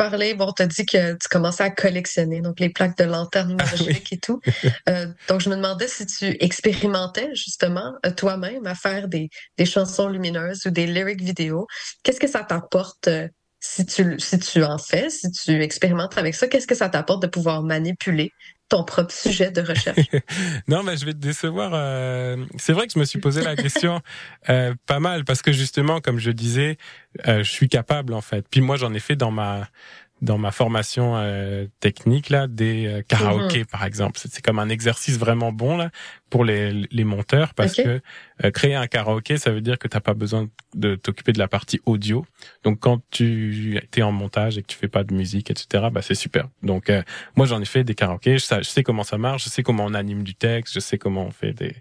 Parlé, bon, t'as dit que tu commençais à collectionner, donc les plaques de lanterne ah magique et tout. Euh, donc, je me demandais si tu expérimentais justement euh, toi-même à faire des, des chansons lumineuses ou des lyrics vidéo. Qu'est-ce que ça t'apporte euh, si tu, si tu en fais, si tu expérimentes avec ça? Qu'est-ce que ça t'apporte de pouvoir manipuler ton propre sujet de recherche. [LAUGHS] non, mais je vais te décevoir. Euh, c'est vrai que je me suis posé la question euh, pas mal parce que justement, comme je disais, euh, je suis capable en fait. Puis moi, j'en ai fait dans ma dans ma formation euh, technique là des euh, karaokés mhm. par exemple. C'est comme un exercice vraiment bon là pour les, les monteurs parce que euh, créer un karaoké ça veut dire que t'as pas besoin de t'occuper de la partie audio. Donc quand tu es en montage et que tu fais pas de musique etc bah c'est super. Donc moi j'en ai fait des karaokés. Je sais, je sais comment ça marche. Je sais comment on anime du texte. Je sais comment on fait des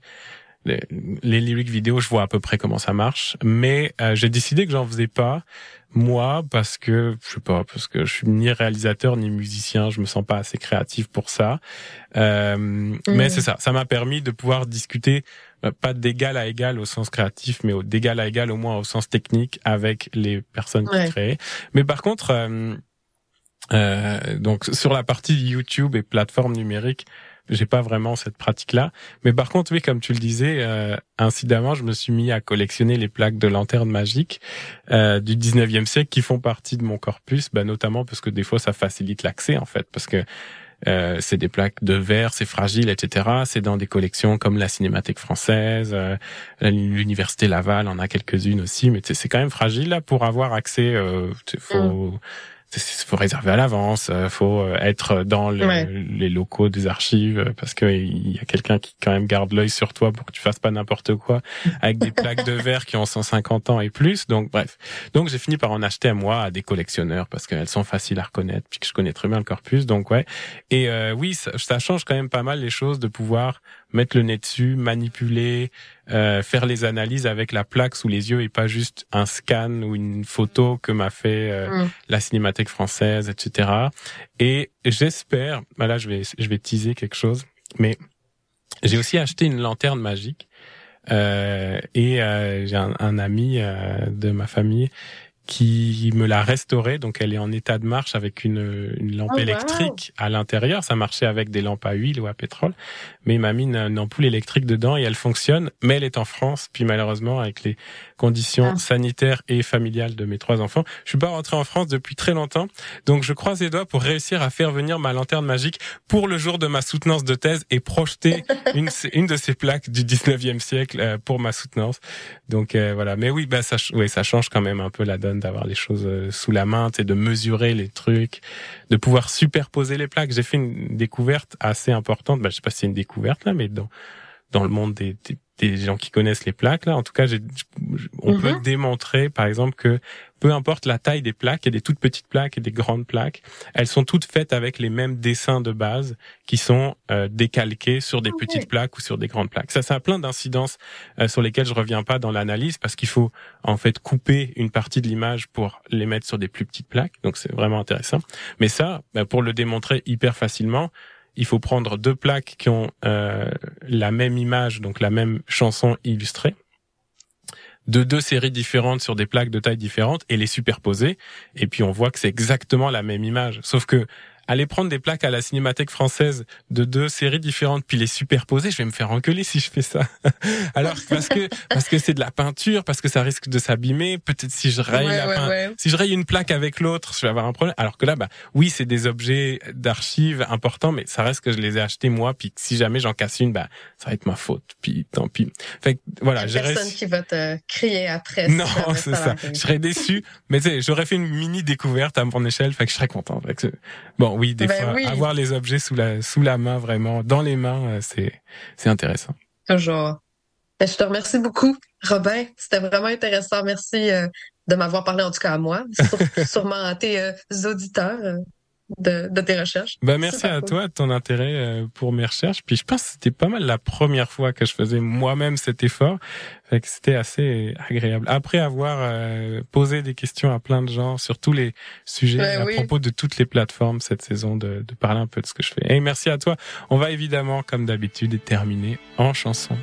les, les lyrics vidéo, je vois à peu près comment ça marche, mais j'ai décidé que j'en faisais pas moi parce que je sais pas parce que je suis ni réalisateur ni musicien je me sens pas assez créatif pour ça. Euh, mais mm. c'est ça ça m'a permis de pouvoir discuter euh, pas d'égal à égal au sens créatif mais d'égal à égal au moins au sens technique avec les personnes qui créent. Mais par contre euh, euh, donc sur la partie YouTube et plateforme numérique j'ai pas vraiment cette pratique-là. Mais par contre, oui, comme tu le disais, euh, incidemment, je me suis mis à collectionner les plaques de lanterne magique euh, du 19e siècle qui font partie de mon corpus, bah, notamment parce que des fois, ça facilite l'accès, en fait, parce que euh, c'est des plaques de verre, c'est fragile, etc. C'est dans des collections comme la Cinémathèque française, euh, l'Université Laval en a quelques-unes aussi, mais c'est quand même fragile là pour avoir accès. Euh, faut, mm faut réserver à l'avance, euh, faut euh, être dans les locaux des archives euh, parce que il y a quelqu'un qui quand même garde l'œil sur toi pour que tu fasses pas n'importe quoi [LAUGHS] avec des plaques de verre qui ont 150 ans et plus. Donc bref, donc j'ai fini par en acheter à moi à des collectionneurs parce qu'elles sont faciles à reconnaître puis que je connais très bien le corpus. Donc ouais. Et oui, ça, ça change quand même pas mal les choses de pouvoir mettre le nez dessus, manipuler, euh, faire les analyses avec la plaque sous les yeux et pas juste un scan ou une photo que m'a fait euh, mm. la Cinémathèque française, etc. Et j'espère, bah là je vais je vais teaser quelque chose, mais j'ai aussi acheté une lanterne magique euh, et euh, j'ai un, un, ami de ma famille qui me l'a restaurée. Donc, elle est en état de marche avec une, une lampe oh, électrique à l'intérieur. Ça marchait avec des lampes à huile ou à pétrole. Mais il m'a mis une, ampoule électrique dedans et elle fonctionne. Mais elle est en France. Puis malheureusement, avec les conditions ah. sanitaires et familiales de mes trois enfants, je suis pas rentré en France depuis très longtemps. Donc, je croise les doigts pour réussir à faire venir ma lanterne magique pour le jour de ma soutenance de thèse et projeter [LAUGHS] une, une de ces plaques du 19e siècle euh, pour ma soutenance. Donc, euh, voilà. Mais oui, bah, ça, oui, ça change quand même un peu la donne d'avoir les choses euh, sous la main, de mesurer les trucs, de pouvoir superposer les plaques. J'ai fait une découverte assez importante. Bah, je sais pas si c'est une découverte là, mais dans dans le monde des, des gens qui connaissent les plaques là. En tout cas, on peut mhm. démontrer, par exemple, que peu importe la taille des plaques, il y a des toutes petites plaques et des grandes plaques, elles sont toutes faites avec les mêmes dessins de base qui sont euh, décalqués sur des petites plaques ou sur des grandes plaques. Ça, ça a plein d'incidences euh, sur lesquelles je reviens pas dans l'analyse parce qu'il faut en fait couper une partie de l'image pour les mettre sur des plus petites plaques. Donc c'est vraiment intéressant. Mais ça, bah, pour le démontrer hyper facilement, il faut prendre deux plaques qui ont euh, la même image, donc la même chanson illustrée, de deux séries différentes sur des plaques de taille différentes et les superposer. Et puis on voit que c'est exactement la même image. Sauf que aller prendre des plaques à la Cinémathèque française de deux séries différentes puis les superposer, je vais me faire engueuler si je fais ça. [LAUGHS] Alors parce que parce que c'est de la peinture, parce que ça risque de s'abîmer. Peut-être si je raye la si je raye une plaque avec l'autre, je vais avoir un problème. Alors que là, bah oui, c'est des objets d'archives importants, mais ça reste que je les ai achetés moi. Puis si jamais j'en casse une, bah ça va être ma faute. Puis tant pis. Fait que, voilà, j'ai personne qui va te crier après. Non, c'est ça. Je serais déçu, mais tu sais, j'aurais fait une mini découverte à mon échelle, fait que je serais content. Fait que, bon, oui, des ben fois, avoir les objets sous la, sous la main, vraiment, dans les mains, euh, c'est, c'est intéressant. Toujours. Ben, je te remercie beaucoup, Robin. C'était vraiment intéressant. Merci euh, de m'avoir parlé, en tout cas à moi, [LAUGHS] sûrement à tes euh, auditeurs de, tes recherches. Bah merci à toi de ton intérêt euh, pour mes recherches. Puis je pense que c'était pas mal la première fois que je faisais moi-même cet effort. Fait que c'était assez agréable. Après avoir euh, posé des questions à plein de gens sur tous les sujets à propos de toutes les plateformes cette saison, de, de parler un peu de ce que je fais. Et merci à toi. On va évidemment, comme d'habitude, terminer en chanson.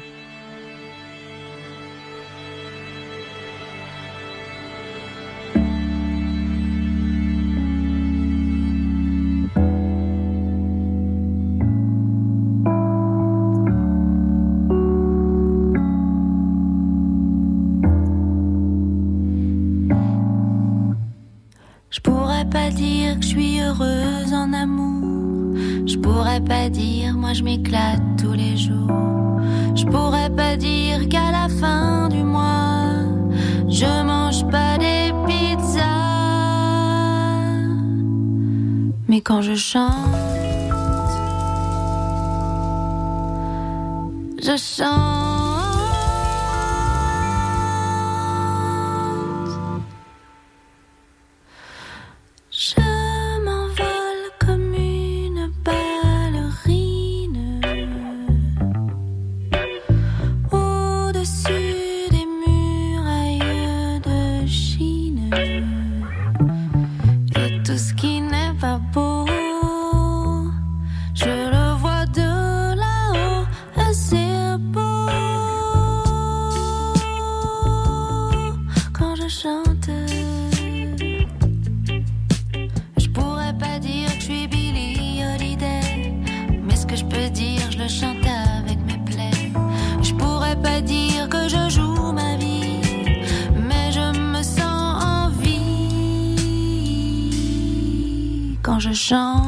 quand je chante.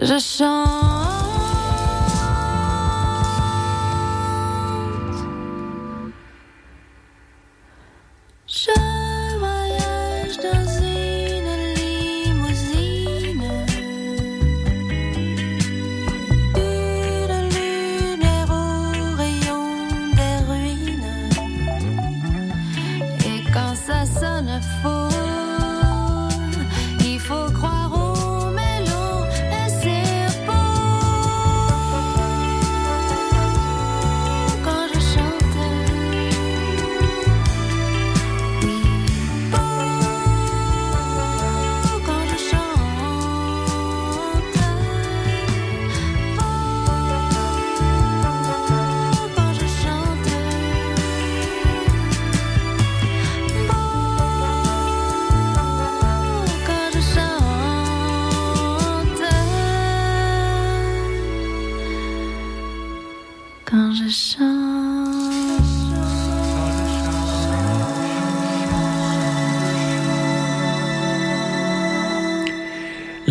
Je chante.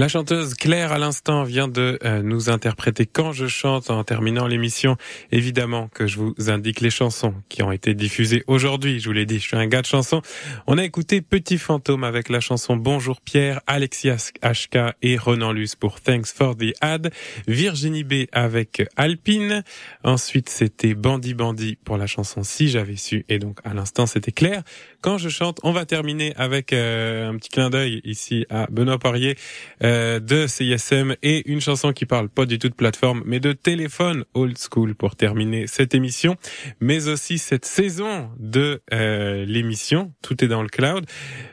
La chanteuse Claire à l'instant vient de euh, nous interpréter quand je chante en terminant l'émission. Évidemment que je vous indique les chansons qui ont été diffusées aujourd'hui. Je vous l'ai dit, je suis un gars de chansons. On a écouté Petit Fantôme avec la chanson Bonjour Pierre, Alexias HK et Ronan Luce pour Thanks for the Ad, Virginie B avec Alpine. Ensuite, c'était Bandit Bandit pour la chanson Si j'avais su. Et donc, à l'instant, c'était Claire. Quand je chante, on va terminer avec euh, un petit clin d'œil ici à Benoît Poirier. Euh, de CISM et une chanson qui parle pas du tout de plateforme, mais de téléphone old school pour terminer cette émission, mais aussi cette saison de euh, l'émission. Tout est dans le cloud.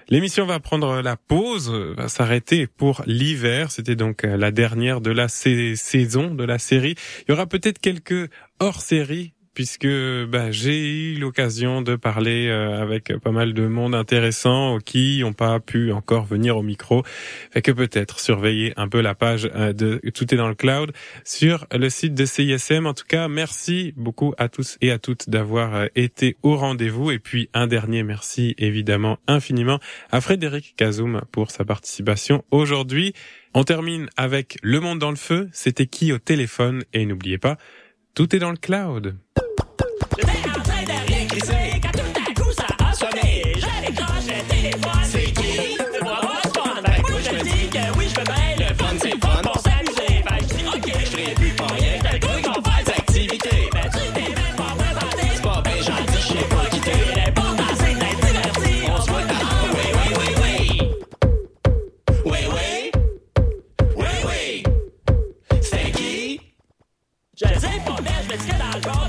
L'émission va prendre la pause, va s'arrêter pour l'hiver. C'était donc euh, la dernière de la saison de la série. Il y aura peut-être quelques hors-série puisque bah, j'ai eu l'occasion de parler euh, avec pas mal de monde intéressant qui n'ont pas pu encore venir au micro. Fait que peut-être surveiller un peu la page euh, de Tout est dans le cloud sur le site de CISM. En tout cas, merci beaucoup à tous et à toutes d'avoir euh, été au rendez-vous. Et puis un dernier merci évidemment infiniment à Frédéric Kazoum pour sa participation aujourd'hui. On termine avec Le Monde dans le Feu. C'était qui au téléphone? Et n'oubliez pas, tout est dans le cloud. En tout à coup ça a sonné. Je décroche le téléphone. C'est qui? Moi je dis que oui, je le. C'est ok, je plus tu t'es même pas pas bien je. On se voit qui? Je mais je me dans le corps,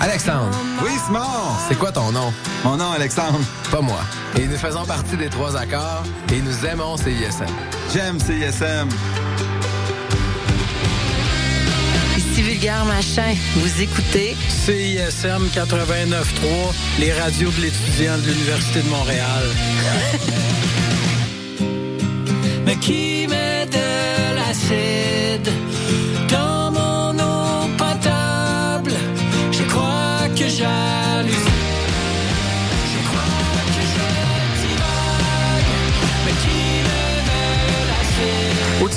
Alexandre. Oui, Simon. C'est quoi ton nom? Mon nom, Alexandre. Pas moi. Et nous faisons partie des trois accords et nous aimons CISM. J'aime CISM. Ici Vulgaire Machin. Vous écoutez CISM 89.3, les radios de l'étudiant de l'Université de Montréal. [LAUGHS] Mais qui met de l'acide? Dans mon eau potable? Je crois que j'hallucine.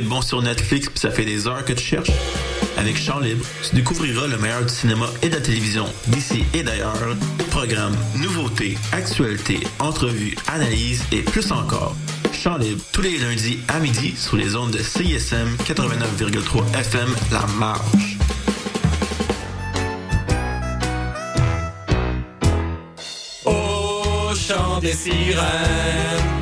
De bon sur Netflix puis ça fait des heures que tu cherches? Avec Chant Libre, tu découvriras le meilleur du cinéma et de la télévision d'ici et d'ailleurs. Programmes, nouveautés, actualités, entrevues, analyses et plus encore. Chant Libre, tous les lundis à midi sur les ondes de CISM 89,3 FM La Marge. Au chant des sirènes.